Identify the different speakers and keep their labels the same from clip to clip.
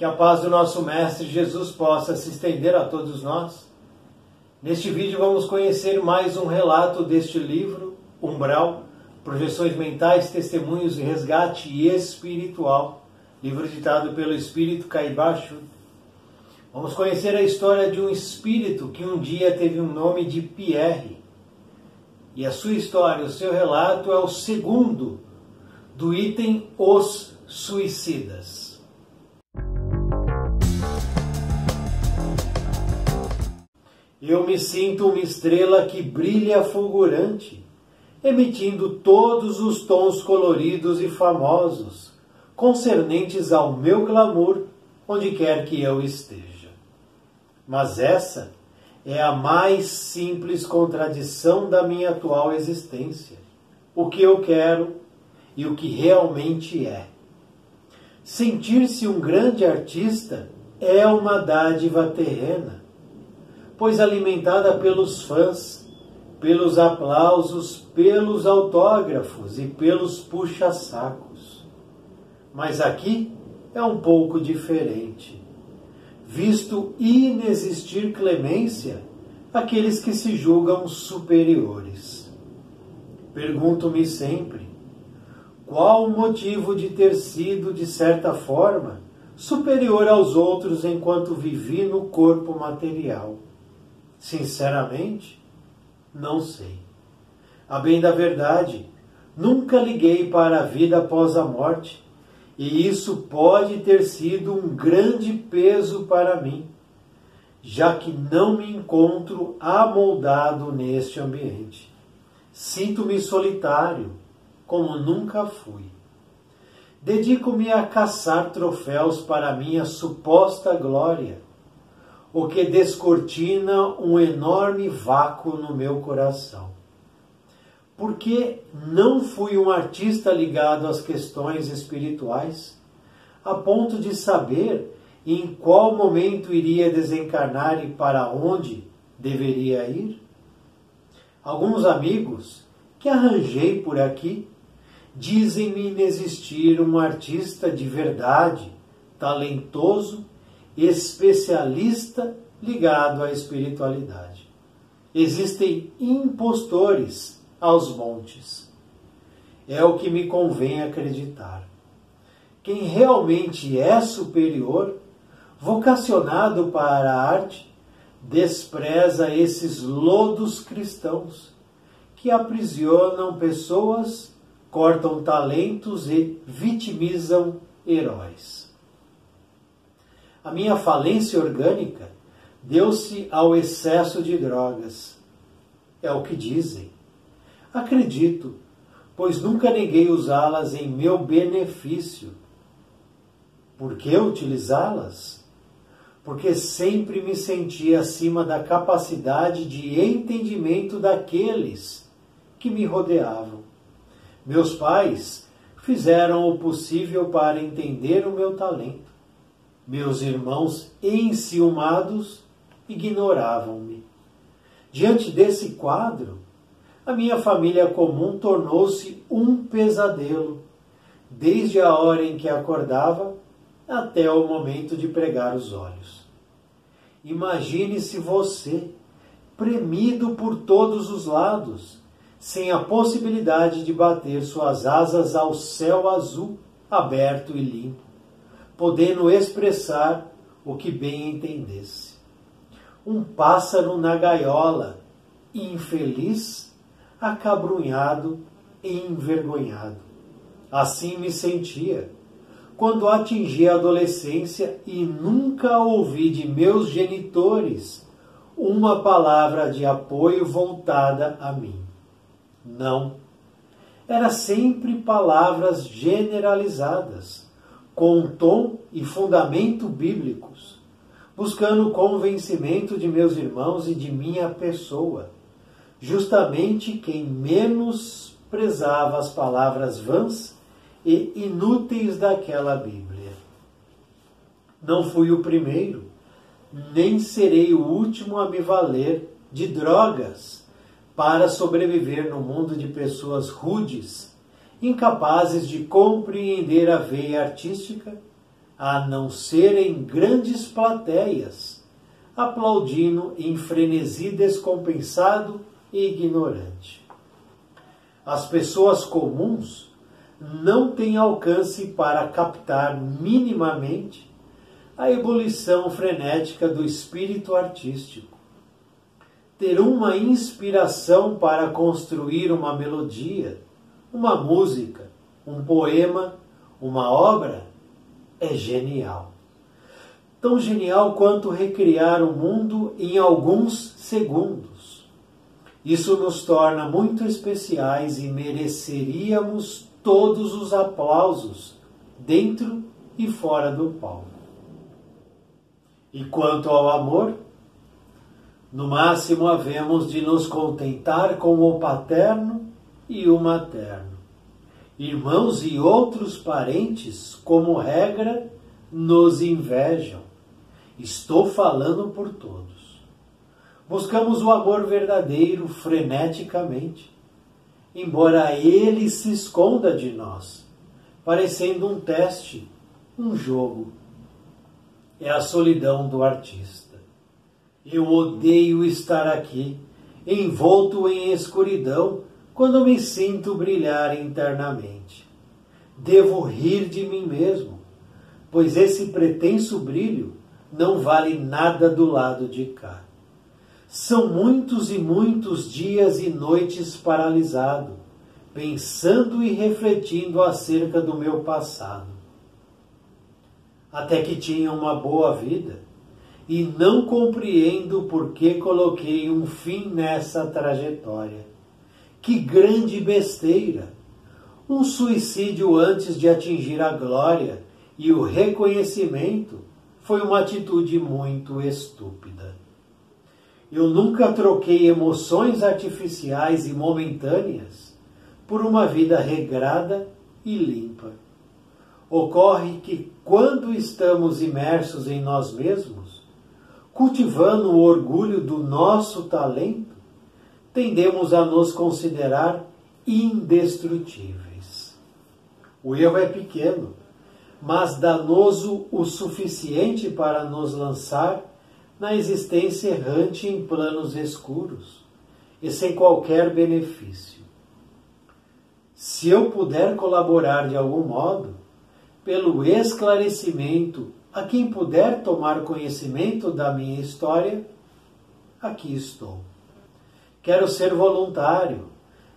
Speaker 1: Que a paz do nosso Mestre Jesus possa se estender a todos nós. Neste vídeo vamos conhecer mais um relato deste livro, Umbral, Projeções Mentais, Testemunhos e Resgate Espiritual, livro ditado pelo Espírito Caibacho. Vamos conhecer a história de um espírito que um dia teve um nome de Pierre. E a sua história, o seu relato é o segundo do item Os Suicidas. Eu me sinto uma estrela que brilha fulgurante, emitindo todos os tons coloridos e famosos, concernentes ao meu clamor, onde quer que eu esteja. Mas essa é a mais simples contradição da minha atual existência. O que eu quero e o que realmente é. Sentir-se um grande artista é uma dádiva terrena pois alimentada pelos fãs, pelos aplausos, pelos autógrafos e pelos puxa-sacos. Mas aqui é um pouco diferente. Visto inexistir clemência àqueles que se julgam superiores. Pergunto-me sempre: qual o motivo de ter sido, de certa forma, superior aos outros enquanto vivi no corpo material? Sinceramente, não sei. A bem da verdade, nunca liguei para a vida após a morte, e isso pode ter sido um grande peso para mim, já que não me encontro amoldado neste ambiente. Sinto-me solitário, como nunca fui. Dedico-me a caçar troféus para minha suposta glória o que descortina um enorme vácuo no meu coração. Porque não fui um artista ligado às questões espirituais, a ponto de saber em qual momento iria desencarnar e para onde deveria ir? Alguns amigos que arranjei por aqui dizem-me inexistir um artista de verdade, talentoso especialista ligado à espiritualidade. Existem impostores aos montes. É o que me convém acreditar. Quem realmente é superior, vocacionado para a arte, despreza esses lodos cristãos que aprisionam pessoas, cortam talentos e vitimizam heróis. A minha falência orgânica deu-se ao excesso de drogas. É o que dizem. Acredito, pois nunca neguei usá-las em meu benefício. Por que utilizá-las? Porque sempre me senti acima da capacidade de entendimento daqueles que me rodeavam. Meus pais fizeram o possível para entender o meu talento meus irmãos, enciumados, ignoravam-me. Diante desse quadro, a minha família comum tornou-se um pesadelo, desde a hora em que acordava até o momento de pregar os olhos. Imagine-se você, premido por todos os lados, sem a possibilidade de bater suas asas ao céu azul, aberto e limpo podendo expressar o que bem entendesse. Um pássaro na gaiola, infeliz, acabrunhado e envergonhado. Assim me sentia quando atingi a adolescência e nunca ouvi de meus genitores uma palavra de apoio voltada a mim. Não. Era sempre palavras generalizadas com tom e fundamento bíblicos, buscando o convencimento de meus irmãos e de minha pessoa, justamente quem menos prezava as palavras vãs e inúteis daquela Bíblia. Não fui o primeiro, nem serei o último a me valer de drogas para sobreviver no mundo de pessoas rudes incapazes de compreender a veia artística, a não ser em grandes plateias, aplaudindo em frenesi descompensado e ignorante. As pessoas comuns não têm alcance para captar minimamente a ebulição frenética do espírito artístico. Ter uma inspiração para construir uma melodia, uma música, um poema, uma obra é genial. Tão genial quanto recriar o mundo em alguns segundos. Isso nos torna muito especiais e mereceríamos todos os aplausos, dentro e fora do palco. E quanto ao amor, no máximo havemos de nos contentar com o paterno e o materno Irmãos e outros parentes, como regra, nos invejam. Estou falando por todos. Buscamos o amor verdadeiro freneticamente, embora ele se esconda de nós, parecendo um teste, um jogo. É a solidão do artista. Eu odeio estar aqui, envolto em escuridão, quando me sinto brilhar internamente. Devo rir de mim mesmo, pois esse pretenso brilho não vale nada do lado de cá. São muitos e muitos dias e noites paralisado, pensando e refletindo acerca do meu passado. Até que tinha uma boa vida e não compreendo por que coloquei um fim nessa trajetória. Que grande besteira! Um suicídio antes de atingir a glória e o reconhecimento foi uma atitude muito estúpida. Eu nunca troquei emoções artificiais e momentâneas por uma vida regrada e limpa. Ocorre que, quando estamos imersos em nós mesmos, cultivando o orgulho do nosso talento, tendemos a nos considerar indestrutíveis. O erro é pequeno, mas danoso o suficiente para nos lançar na existência errante em planos escuros e sem qualquer benefício. Se eu puder colaborar de algum modo, pelo esclarecimento a quem puder tomar conhecimento da minha história, aqui estou. Quero ser voluntário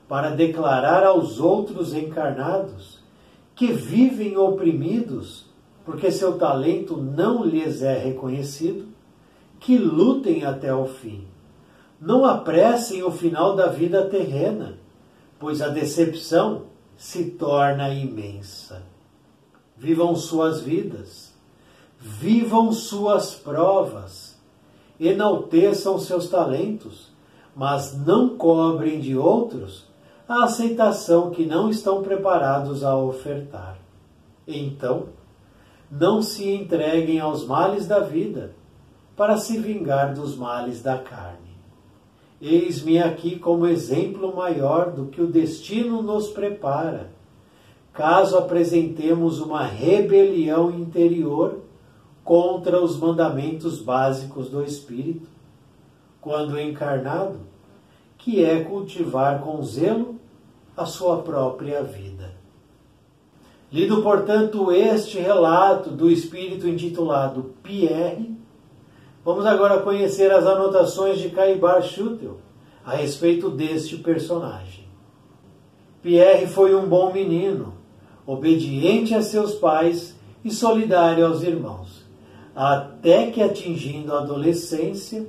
Speaker 1: para declarar aos outros encarnados que vivem oprimidos porque seu talento não lhes é reconhecido, que lutem até o fim. Não apressem o final da vida terrena, pois a decepção se torna imensa. Vivam suas vidas, vivam suas provas, enalteçam seus talentos mas não cobrem de outros a aceitação que não estão preparados a ofertar. Então, não se entreguem aos males da vida para se vingar dos males da carne. Eis-me aqui como exemplo maior do que o destino nos prepara, caso apresentemos uma rebelião interior contra os mandamentos básicos do Espírito quando encarnado, que é cultivar com zelo a sua própria vida. Lido, portanto, este relato do espírito intitulado Pierre, vamos agora conhecer as anotações de Caibar Schutel a respeito deste personagem. Pierre foi um bom menino, obediente a seus pais e solidário aos irmãos, até que atingindo a adolescência,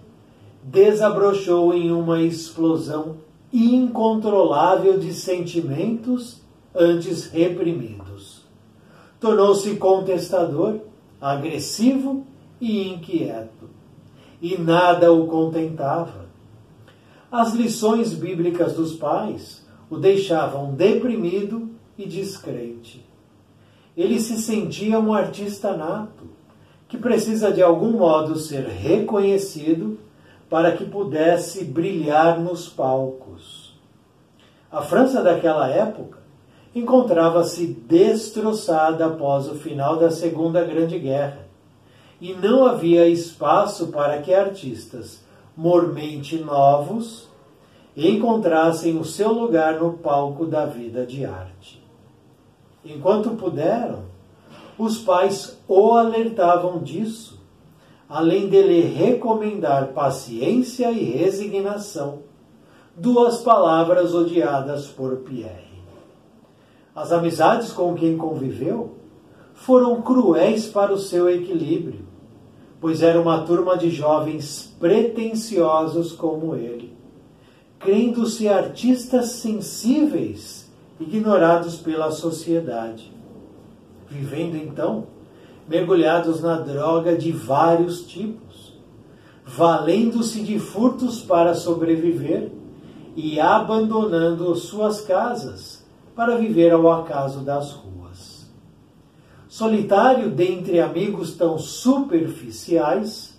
Speaker 1: desabrochou em uma explosão incontrolável de sentimentos antes reprimidos. Tornou-se contestador, agressivo e inquieto. E nada o contentava. As lições bíblicas dos pais o deixavam deprimido e descrente. Ele se sentia um artista nato, que precisa de algum modo ser reconhecido para que pudesse brilhar nos palcos. A França daquela época encontrava-se destroçada após o final da Segunda Grande Guerra e não havia espaço para que artistas mormente novos encontrassem o seu lugar no palco da vida de arte. Enquanto puderam, os pais o alertavam disso, além dele recomendar paciência e resignação, duas palavras odiadas por Pierre. As amizades com quem conviveu foram cruéis para o seu equilíbrio, pois era uma turma de jovens pretensiosos como ele, crendo-se artistas sensíveis, ignorados pela sociedade. Vivendo então, mergulhados na droga de vários tipos, valendo-se de furtos para sobreviver e abandonando suas casas para viver ao acaso das ruas. Solitário dentre amigos tão superficiais,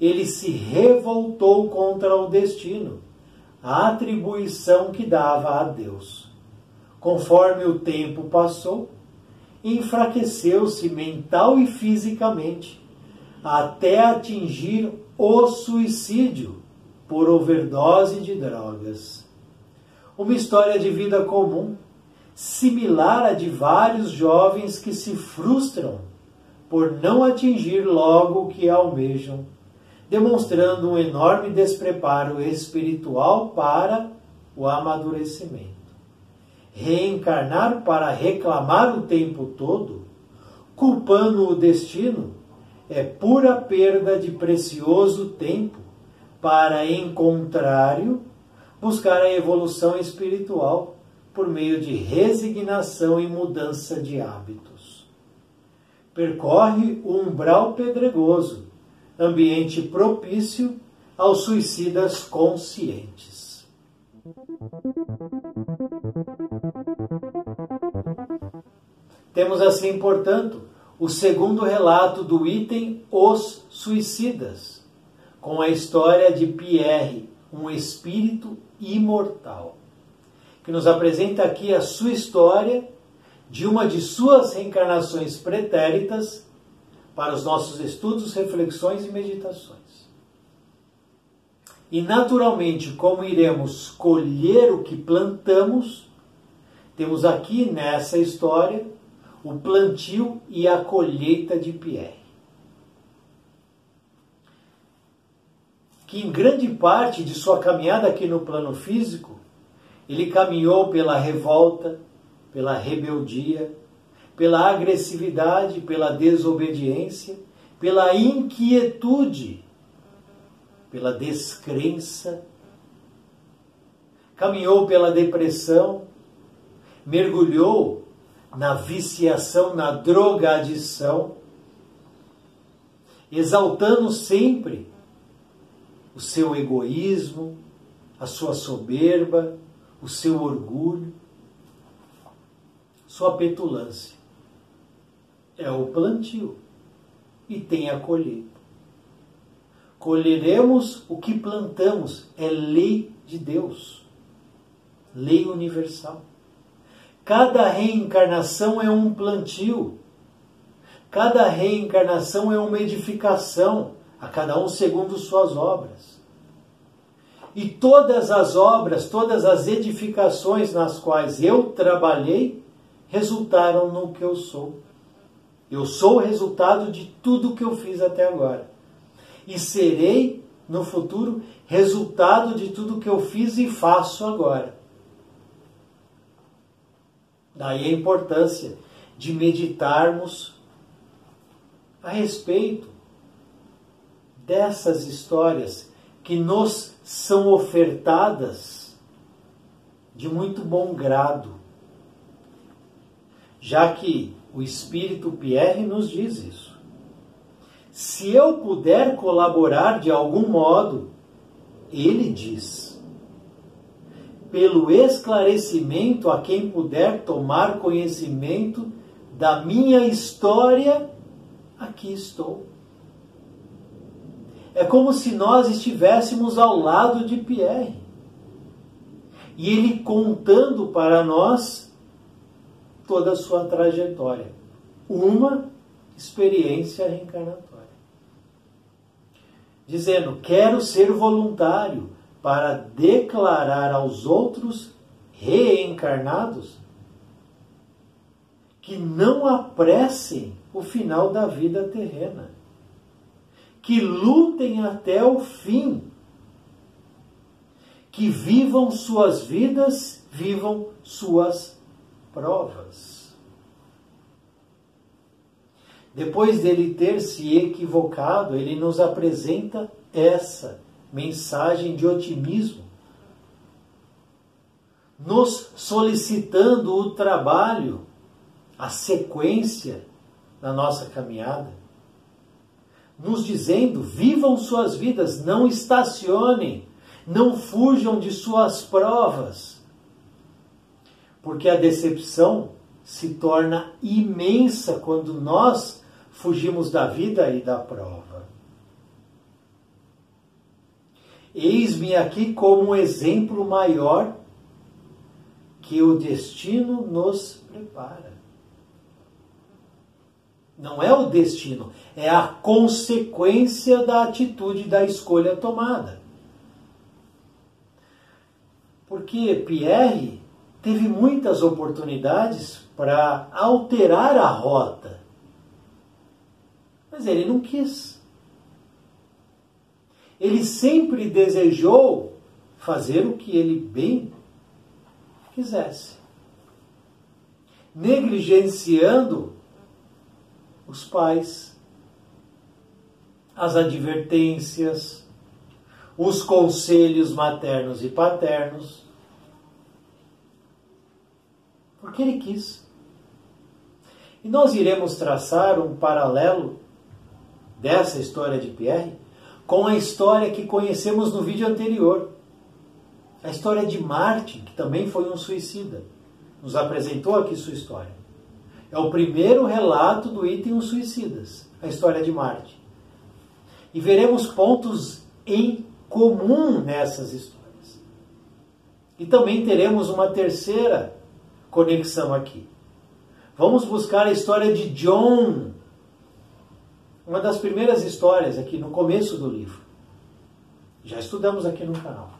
Speaker 1: ele se revoltou contra o destino, a atribuição que dava a Deus. Conforme o tempo passou, enfraqueceu-se mental e fisicamente, até atingir o suicídio por overdose de drogas. Uma história de vida comum similar à de vários jovens que se frustram por não atingir logo o que almejam, demonstrando um enorme despreparo espiritual para o amadurecimento. Reencarnar para reclamar o tempo todo, culpando o destino, é pura perda de precioso tempo para, em contrário, buscar a evolução espiritual por meio de resignação e mudança de hábitos. Percorre o umbral pedregoso, ambiente propício aos suicidas conscientes. Temos assim, portanto, o segundo relato do item Os Suicidas, com a história de Pierre, um espírito imortal que nos apresenta aqui a sua história de uma de suas reencarnações pretéritas para os nossos estudos, reflexões e meditações. E naturalmente, como iremos colher o que plantamos, temos aqui nessa história o plantio e a colheita de Pierre. Que em grande parte de sua caminhada aqui no plano físico ele caminhou pela revolta, pela rebeldia, pela agressividade, pela desobediência, pela inquietude, pela descrença. Caminhou pela depressão, mergulhou na viciação, na drogadição, exaltando sempre o seu egoísmo, a sua soberba, o seu orgulho, sua petulância. É o plantio e tem a colheita. Colheremos o que plantamos, é lei de Deus, lei universal. Cada reencarnação é um plantio, cada reencarnação é uma edificação, a cada um segundo suas obras. E todas as obras, todas as edificações nas quais eu trabalhei, resultaram no que eu sou. Eu sou o resultado de tudo que eu fiz até agora. E serei, no futuro, resultado de tudo que eu fiz e faço agora. Daí a importância de meditarmos a respeito dessas histórias que nos são ofertadas de muito bom grado, já que o Espírito Pierre nos diz isso. Se eu puder colaborar de algum modo, ele diz, pelo esclarecimento a quem puder tomar conhecimento da minha história, aqui estou. É como se nós estivéssemos ao lado de Pierre. E ele contando para nós toda a sua trajetória. Uma experiência reencarnatória. Dizendo: Quero ser voluntário para declarar aos outros reencarnados que não apressem o final da vida terrena, que lutem até o fim, que vivam suas vidas, vivam suas provas. Depois dele ter se equivocado, ele nos apresenta essa mensagem de otimismo, nos solicitando o trabalho, a sequência da nossa caminhada, nos dizendo: vivam suas vidas, não estacionem, não fujam de suas provas, porque a decepção se torna imensa quando nós fugimos da vida e da prova. Eis-me aqui como um exemplo maior que o destino nos prepara. Não é o destino, é a consequência da atitude da escolha tomada. Porque Pierre teve muitas oportunidades para alterar a rota, mas ele não quis. Ele sempre desejou fazer o que ele bem quisesse, negligenciando os pais, as advertências, os conselhos maternos e paternos, porque ele quis. E nós iremos traçar um paralelo dessa história de Pierre com a história que conhecemos no vídeo anterior. A história de Martin, que também foi um suicida. Nos apresentou aqui sua história. É o primeiro relato do item Os Suicidas, a história de Martin. E veremos pontos em comum nessas histórias. E também teremos uma terceira conexão aqui. Vamos buscar a história de John, uma das primeiras histórias aqui no começo do livro. Já estudamos aqui no canal.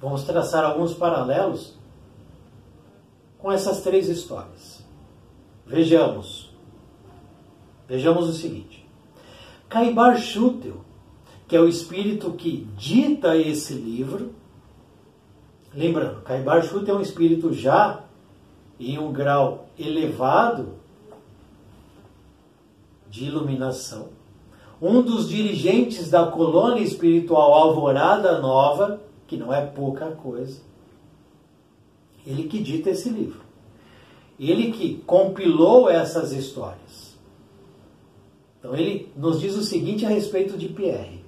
Speaker 1: Vamos traçar alguns paralelos com essas três histórias. Vejamos. Vejamos o seguinte. Caibar Schutel, que é o espírito que dita esse livro, lembrando, Caibar Schutel é um espírito já em um grau elevado de iluminação, um dos dirigentes da colônia espiritual Alvorada Nova, que não é pouca coisa, ele que dita esse livro. Ele que compilou essas histórias. Então ele nos diz o seguinte a respeito de Pierre.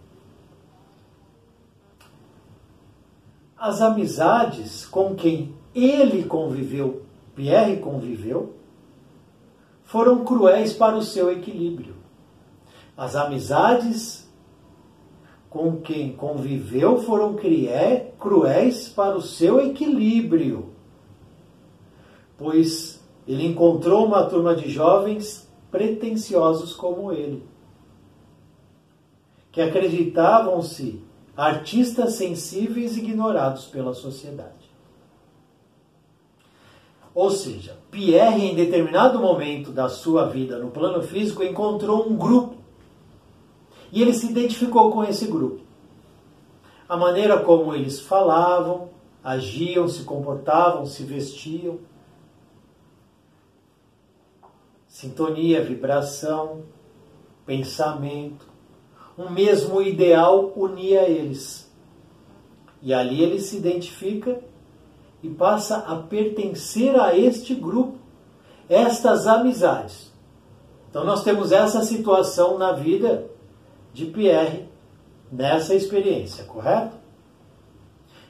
Speaker 1: As amizades com quem ele conviveu, Pierre conviveu, foram cruéis para o seu equilíbrio. As amizades com quem conviveu foram cruéis para o seu equilíbrio, pois ele encontrou uma turma de jovens pretensiosos como ele, que acreditavam-se artistas sensíveis ignorados pela sociedade. Ou seja, Pierre, em determinado momento da sua vida no plano físico, encontrou um grupo. E ele se identificou com esse grupo. A maneira como eles falavam, agiam, se comportavam, se vestiam. Sintonia, vibração, pensamento. Um mesmo ideal unia eles. E ali ele se identifica e passa a pertencer a este grupo, estas amizades. Então nós temos essa situação na vida de Pierre nessa experiência, correto?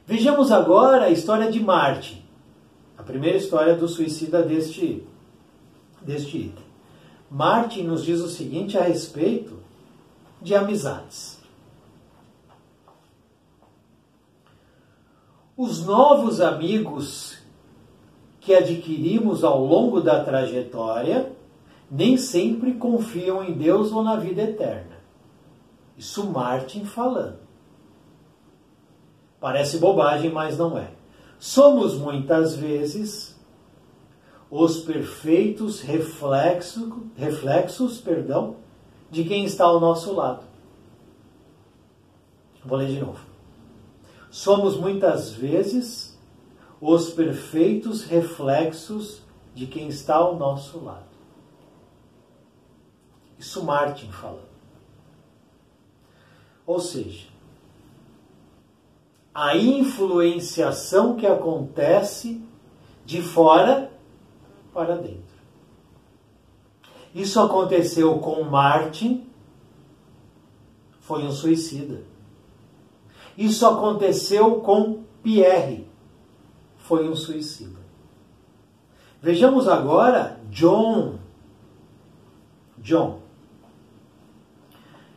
Speaker 1: Vejamos agora a história de Marte, a primeira história do suicida deste, deste item. Marte nos diz o seguinte a respeito de amizades. Os novos amigos que adquirimos ao longo da trajetória nem sempre confiam em Deus ou na vida eterna. Isso Martin falando. Parece bobagem, mas não é. Somos muitas vezes os perfeitos reflexos, reflexos perdão, de quem está ao nosso lado. Vou ler de novo. Somos muitas vezes os perfeitos reflexos de quem está ao nosso lado. Isso Martin falando. Ou seja, a influenciação que acontece de fora para dentro. Isso aconteceu com Martin, foi um suicida. Isso aconteceu com Pierre, foi um suicida. Vejamos agora John. John.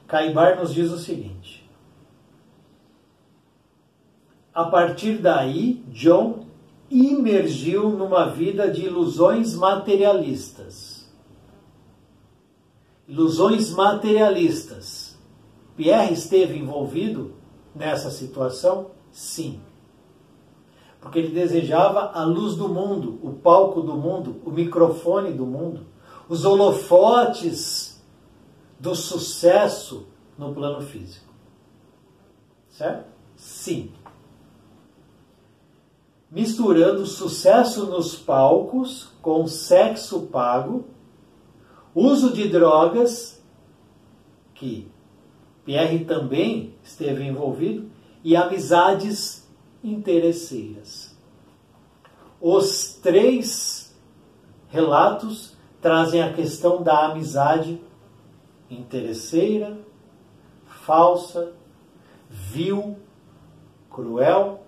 Speaker 1: Caibar nos diz o seguinte: a partir daí, John imergiu numa vida de ilusões materialistas. Ilusões materialistas. Pierre esteve envolvido nessa situação? Sim. Porque ele desejava a luz do mundo, o palco do mundo, o microfone do mundo, os holofotes do sucesso no plano físico. Certo? Sim misturando sucesso nos palcos com sexo pago, uso de drogas, que Pierre também esteve envolvido, e amizades interesseiras. Os três relatos trazem a questão da amizade interesseira, falsa, vil, cruel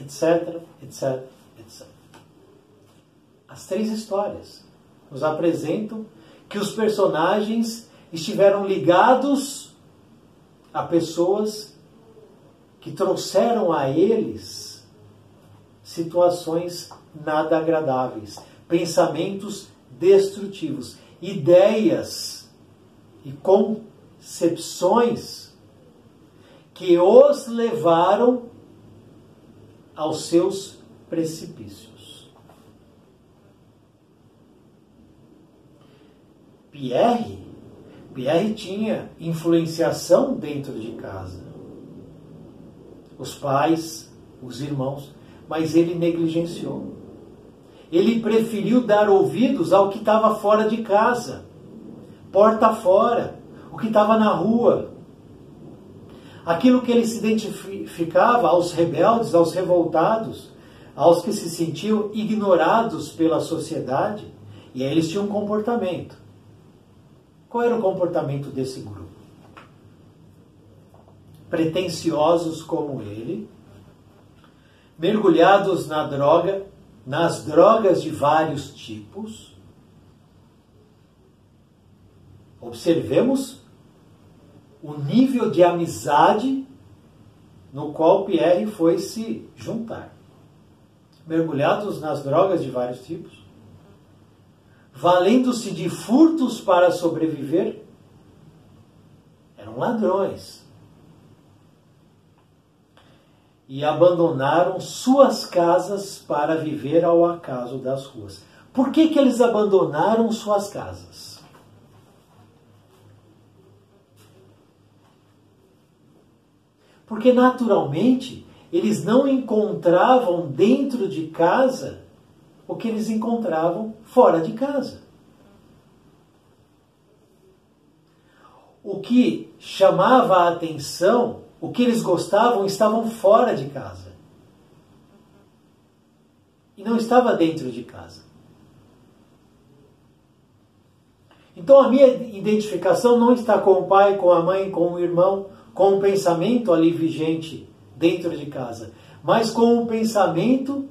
Speaker 1: etc, etc, etc. As três histórias nos apresentam que os personagens estiveram ligados a pessoas que trouxeram a eles situações nada agradáveis, pensamentos destrutivos, ideias e concepções que os levaram aos seus precipícios. Pierre, Pierre tinha influenciação dentro de casa. Os pais, os irmãos, mas ele negligenciou. Ele preferiu dar ouvidos ao que estava fora de casa, porta fora, o que estava na rua, aquilo que ele se identificava aos rebeldes, aos revoltados, aos que se sentiam ignorados pela sociedade, e aí eles tinham um comportamento. Qual era o comportamento desse grupo? Pretensiosos como ele, mergulhados na droga, nas drogas de vários tipos. Observemos o nível de amizade no qual Pierre foi se juntar. Mergulhados nas drogas de vários tipos, valendo-se de furtos para sobreviver, eram ladrões. E abandonaram suas casas para viver ao acaso das ruas. Por que, que eles abandonaram suas casas? Porque naturalmente eles não encontravam dentro de casa o que eles encontravam fora de casa. O que chamava a atenção, o que eles gostavam, estavam fora de casa. E não estava dentro de casa. Então a minha identificação não está com o pai, com a mãe, com o irmão, com o pensamento ali vigente dentro de casa, mas com o pensamento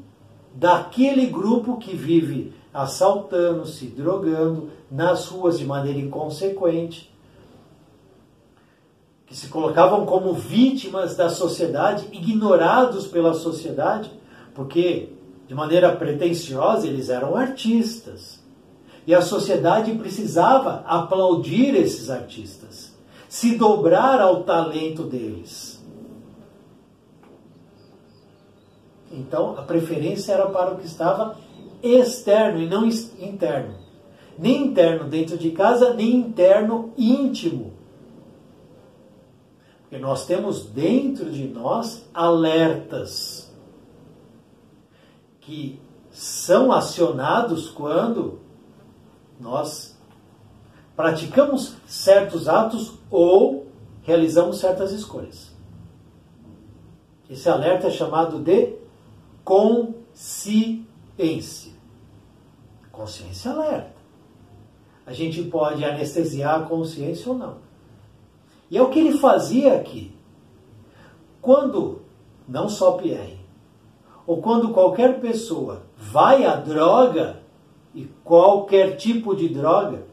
Speaker 1: daquele grupo que vive assaltando, se drogando nas ruas de maneira inconsequente, que se colocavam como vítimas da sociedade, ignorados pela sociedade, porque de maneira pretensiosa, eles eram artistas. E a sociedade precisava aplaudir esses artistas, se dobrar ao talento deles. Então, a preferência era para o que estava externo e não interno. Nem interno dentro de casa, nem interno íntimo. Porque nós temos dentro de nós alertas que são acionados quando nós praticamos certos atos ou realizamos certas escolhas. Esse alerta é chamado de consciência. Consciência alerta. A gente pode anestesiar a consciência ou não. E é o que ele fazia aqui. Quando, não só Pierre, ou quando qualquer pessoa vai à droga, e qualquer tipo de droga,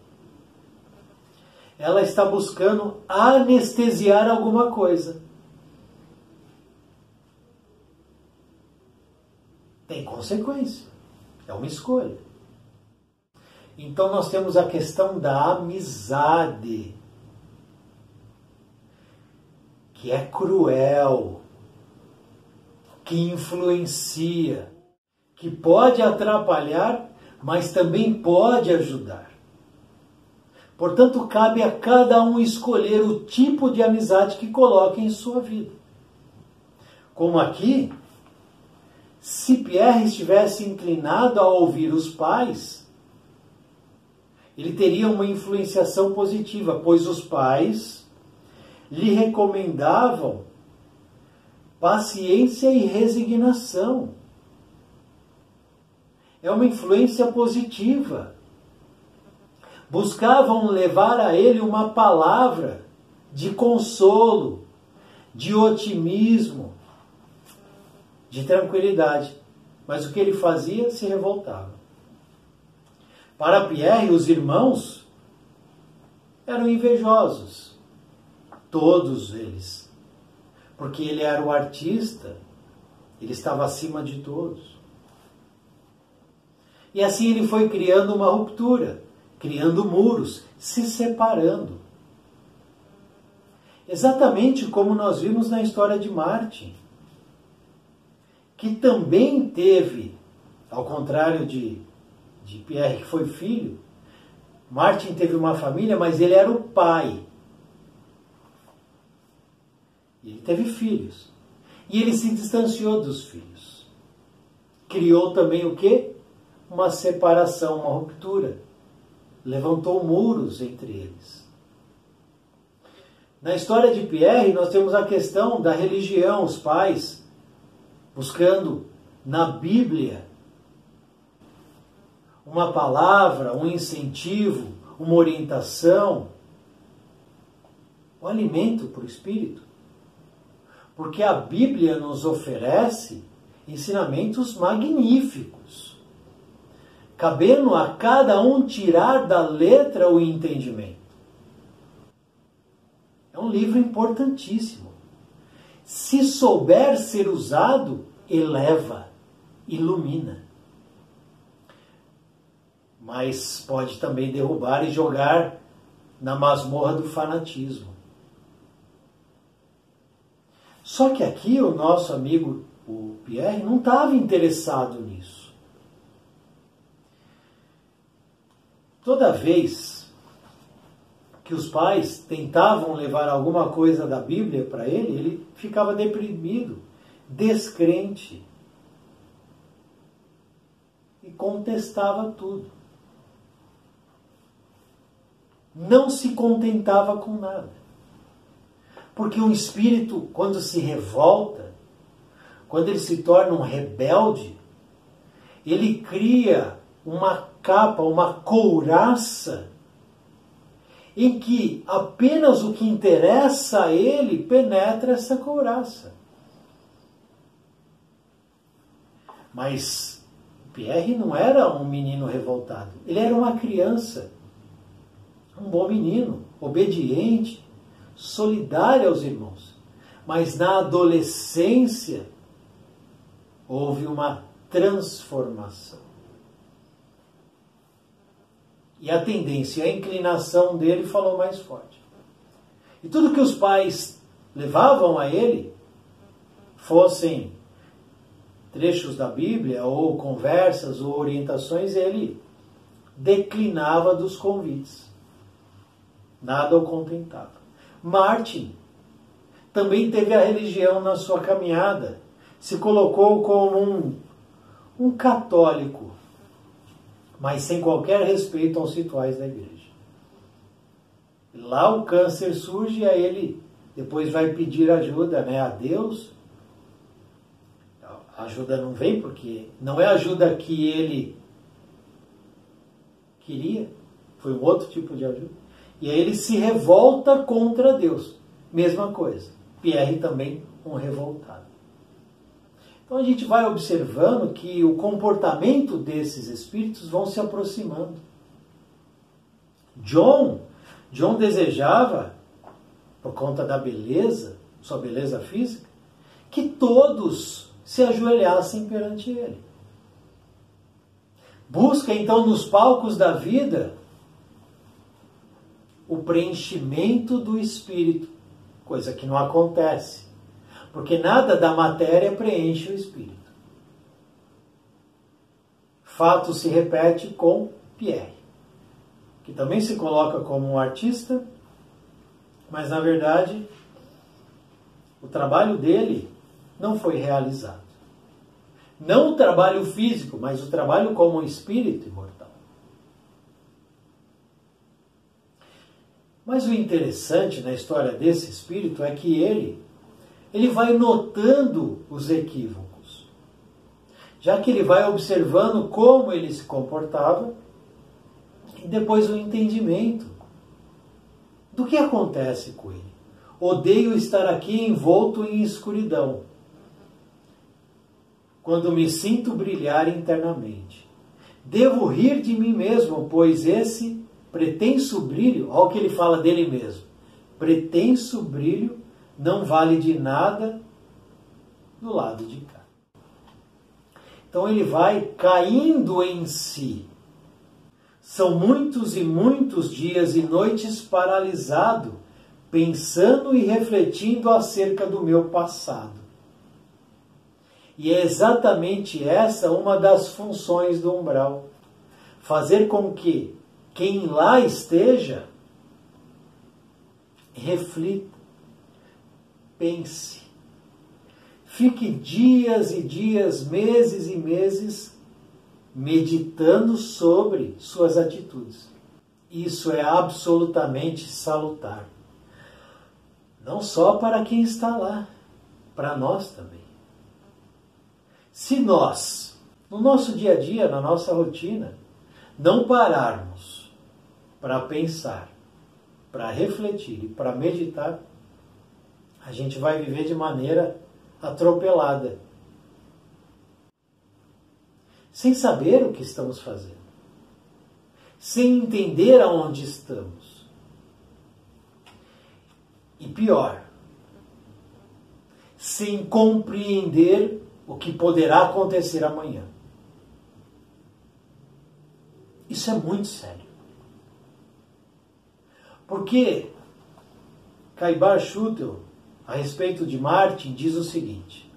Speaker 1: ela está buscando anestesiar alguma coisa. Tem consequência. É uma escolha. Então nós temos a questão da amizade, que é cruel, que influencia, que pode atrapalhar, mas também pode ajudar. Portanto, cabe a cada um escolher o tipo de amizade que coloque em sua vida. Como aqui, se Pierre estivesse inclinado a ouvir os pais, ele teria uma influenciação positiva, pois os pais lhe recomendavam paciência e resignação. É uma influência positiva. Buscavam levar a ele uma palavra de consolo, de otimismo, de tranquilidade. Mas o que ele fazia? Se revoltava. Para Pierre, os irmãos eram invejosos. Todos eles porque ele era o artista, ele estava acima de todos. E assim ele foi criando uma ruptura, criando muros, se separando. Exatamente como nós vimos na história de Martin, que também teve, ao contrário de, de Pierre, que foi filho, Martin teve uma família, mas ele era o pai. Ele teve filhos. E ele se distanciou dos filhos. Criou também o quê? Uma separação, uma ruptura. Levantou muros entre eles. Na história de Pierre, nós temos a questão da religião, os pais buscando na Bíblia uma palavra, um incentivo, uma orientação, o um alimento para o espírito. Porque a Bíblia nos oferece ensinamentos magníficos, cabendo a cada um tirar da letra o entendimento. É um livro importantíssimo. Se souber ser usado, eleva, ilumina. Mas pode também derrubar e jogar na masmorra do fanatismo. Só que aqui o nosso amigo, o Pierre, não estava interessado nisso. Toda vez que os pais tentavam levar alguma coisa da Bíblia para ele, ele ficava deprimido, descrente e contestava tudo. Não se contentava com nada. Porque um espírito, quando se revolta, quando ele se torna um rebelde, ele cria uma capa, uma couraça, em que apenas o que interessa a ele penetra essa couraça. Mas Pierre não era um menino revoltado, ele era uma criança, um bom menino, obediente, solidária aos irmãos. Mas na adolescência houve uma transformação. E a tendência, a inclinação dele falou mais forte. E tudo que os pais levavam a ele, fossem trechos da Bíblia, ou conversas, ou orientações, ele declinava dos convites. Nada o contentava. Martin também teve a religião na sua caminhada. Se colocou como um, um católico, mas sem qualquer respeito aos rituais da igreja. Lá o câncer surge e aí ele depois vai pedir ajuda né, a Deus. A ajuda não vem porque não é ajuda que ele queria, foi um outro tipo de ajuda. E aí ele se revolta contra Deus. Mesma coisa. Pierre também um revoltado. Então a gente vai observando que o comportamento desses espíritos vão se aproximando. John, John desejava, por conta da beleza, sua beleza física, que todos se ajoelhassem perante ele. Busca então nos palcos da vida o preenchimento do espírito, coisa que não acontece, porque nada da matéria preenche o espírito. Fato se repete com Pierre, que também se coloca como um artista, mas na verdade o trabalho dele não foi realizado. Não o trabalho físico, mas o trabalho como um espírito imortal. Mas o interessante na história desse espírito é que ele ele vai notando os equívocos. Já que ele vai observando como ele se comportava e depois o entendimento do que acontece com ele. Odeio estar aqui envolto em escuridão quando me sinto brilhar internamente. Devo rir de mim mesmo, pois esse pretenso brilho, olha o que ele fala dele mesmo, pretenso brilho não vale de nada do lado de cá. Então ele vai caindo em si. São muitos e muitos dias e noites paralisado, pensando e refletindo acerca do meu passado e é exatamente essa uma das funções do umbral. Fazer com que quem lá esteja reflita, pense, fique dias e dias, meses e meses meditando sobre suas atitudes. Isso é absolutamente salutar. Não só para quem está lá, para nós também. Se nós, no nosso dia a dia, na nossa rotina, não pararmos para pensar, para refletir e para meditar, a gente vai viver de maneira atropelada, sem saber o que estamos fazendo, sem entender aonde estamos. E pior, sem compreender o que poderá acontecer amanhã. Isso é muito sério. Porque Caibar Schutel, a respeito de Martin, diz o seguinte: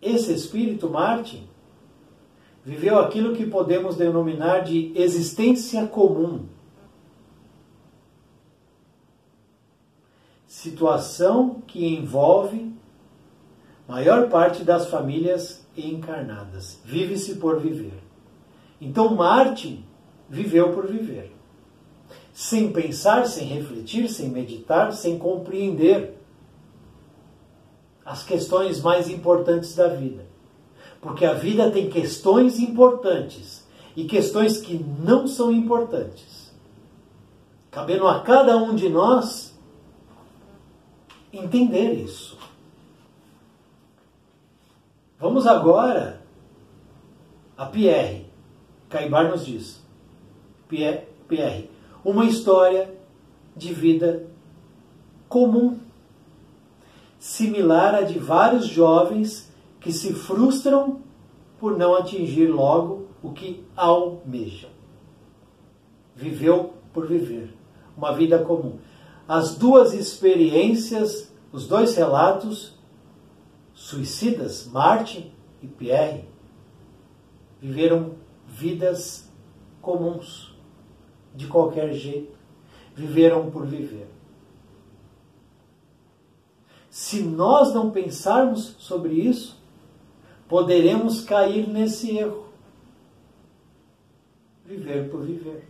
Speaker 1: esse espírito Martin viveu aquilo que podemos denominar de existência comum. Situação que envolve maior parte das famílias encarnadas. Vive-se por viver. Então Martin viveu por viver. Sem pensar, sem refletir, sem meditar, sem compreender as questões mais importantes da vida. Porque a vida tem questões importantes e questões que não são importantes. Cabendo a cada um de nós entender isso. Vamos agora a Pierre. Caibar nos diz. Pierre, uma história de vida comum, similar à de vários jovens que se frustram por não atingir logo o que almejam. Viveu por viver, uma vida comum. As duas experiências, os dois relatos suicidas, Martin e Pierre, viveram vidas comuns, de qualquer jeito, viveram por viver. Se nós não pensarmos sobre isso, poderemos cair nesse erro. Viver por viver.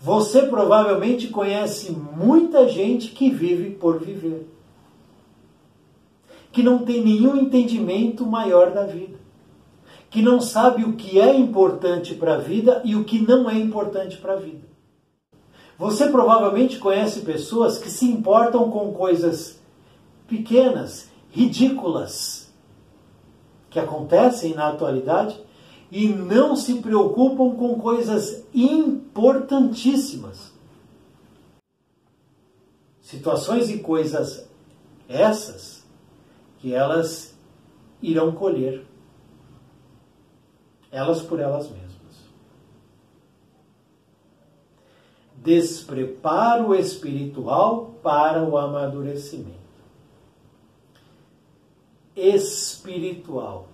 Speaker 1: Você provavelmente conhece muita gente que vive por viver, que não tem nenhum entendimento maior da vida, que não sabe o que é importante para a vida e o que não é importante para a vida. Você provavelmente conhece pessoas que se importam com coisas pequenas, ridículas, que acontecem na atualidade e não se preocupam com coisas importantíssimas. Situações e coisas essas que elas irão colher, elas por elas mesmas. Despreparo espiritual para o amadurecimento espiritual.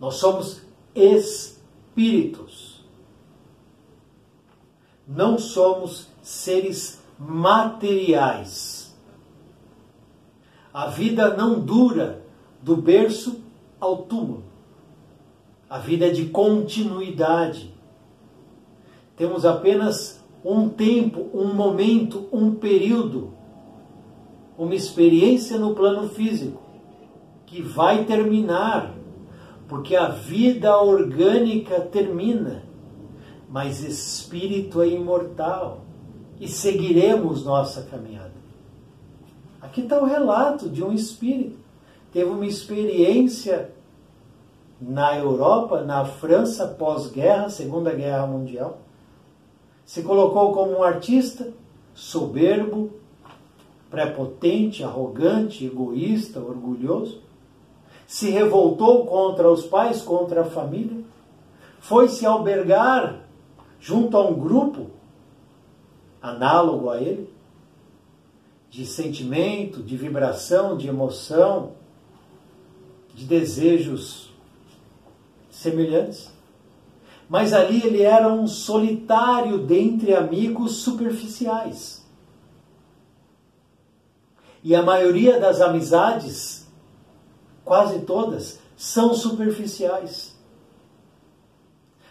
Speaker 1: Nós somos espíritos. Não somos seres materiais. A vida não dura do berço ao túmulo. A vida é de continuidade. Temos apenas um tempo, um momento, um período, uma experiência no plano físico que vai terminar, porque a vida orgânica termina, mas espírito é imortal e seguiremos nossa caminhada. Aqui está o relato de um espírito. Teve uma experiência na Europa, na França, pós-guerra, Segunda Guerra Mundial. Se colocou como um artista soberbo, prepotente, arrogante, egoísta, orgulhoso se revoltou contra os pais, contra a família, foi se albergar junto a um grupo análogo a ele, de sentimento, de vibração, de emoção, de desejos semelhantes. Mas ali ele era um solitário dentre amigos superficiais. E a maioria das amizades quase todas, são superficiais,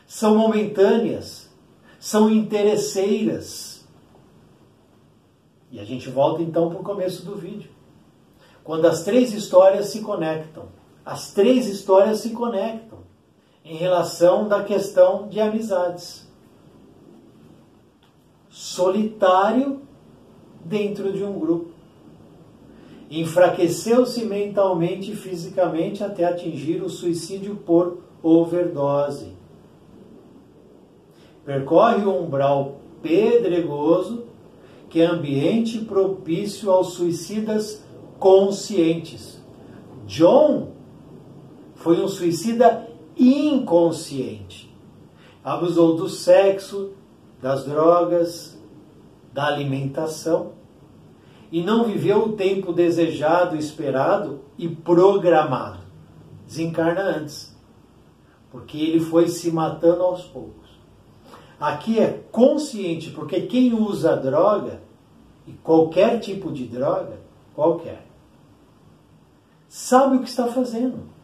Speaker 1: são momentâneas, são interesseiras. E a gente volta então para o começo do vídeo. Quando as três histórias se conectam. As três histórias se conectam em relação da questão de amizades. Solitário dentro de um grupo enfraqueceu-se mentalmente e fisicamente até atingir o suicídio por overdose. Percorre o umbral pedregoso que é ambiente propício aos suicidas conscientes. John foi um suicida inconsciente. Abusou do sexo, das drogas, da alimentação e não viveu o tempo desejado, esperado e programado. Desencarna antes, porque ele foi se matando aos poucos. Aqui é consciente, porque quem usa droga, e qualquer tipo de droga, qualquer, sabe o que está fazendo.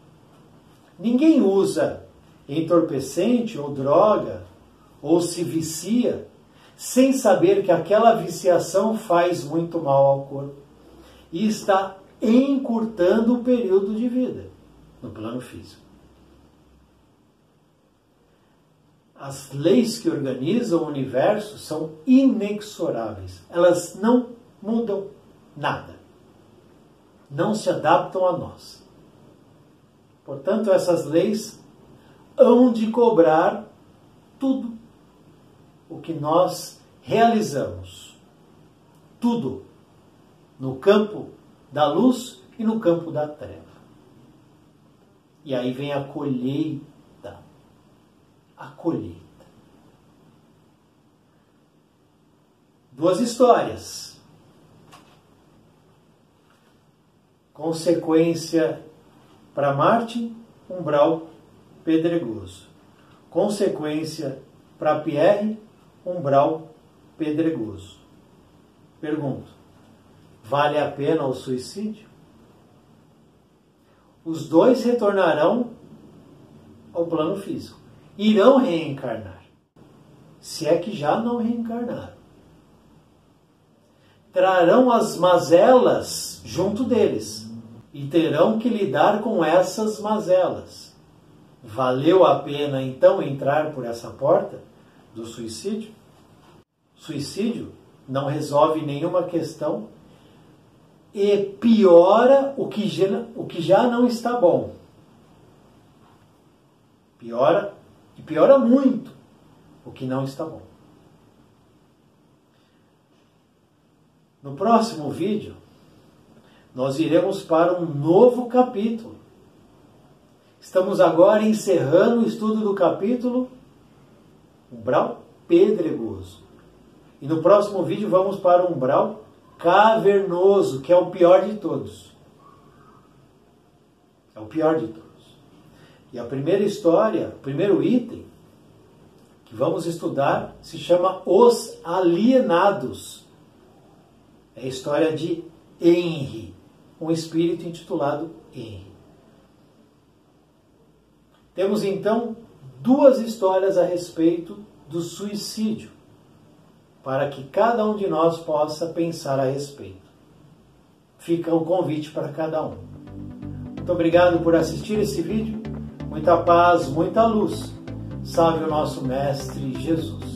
Speaker 1: Ninguém usa entorpecente ou droga, ou se vicia sem saber que aquela viciação faz muito mal ao corpo e está encurtando o período de vida no plano físico. As leis que organizam o universo são inexoráveis. Elas não mudam nada. Não se adaptam a nós. Portanto, essas leis hão de cobrar tudo o que nós realizamos. Tudo no campo da luz e no campo da treva. E aí vem a colheita. A colheita. Duas histórias. Consequência para Marte, umbral pedregoso. Consequência para Pierre, umbral pedregoso. Pergunto: vale a pena o suicídio? Os dois retornarão ao plano físico. Irão reencarnar. Se é que já não reencarnaram. Trarão as mazelas junto deles e terão que lidar com essas mazelas. Valeu a pena então entrar por essa porta do suicídio? Suicídio não resolve nenhuma questão e piora o que já, o que já não está bom. Piora e piora muito o que não está bom. No próximo vídeo, nós iremos para um novo capítulo. Estamos agora encerrando o estudo do capítulo Umbral Pedregoso. E no próximo vídeo vamos para o umbral cavernoso, que é o pior de todos. É o pior de todos. E a primeira história, o primeiro item que vamos estudar se chama Os Alienados. É a história de Henry, um espírito intitulado Henry. Temos então duas histórias a respeito do suicídio para que cada um de nós possa pensar a respeito. Fica o convite para cada um. Muito obrigado por assistir esse vídeo. Muita paz, muita luz. Salve o nosso Mestre Jesus.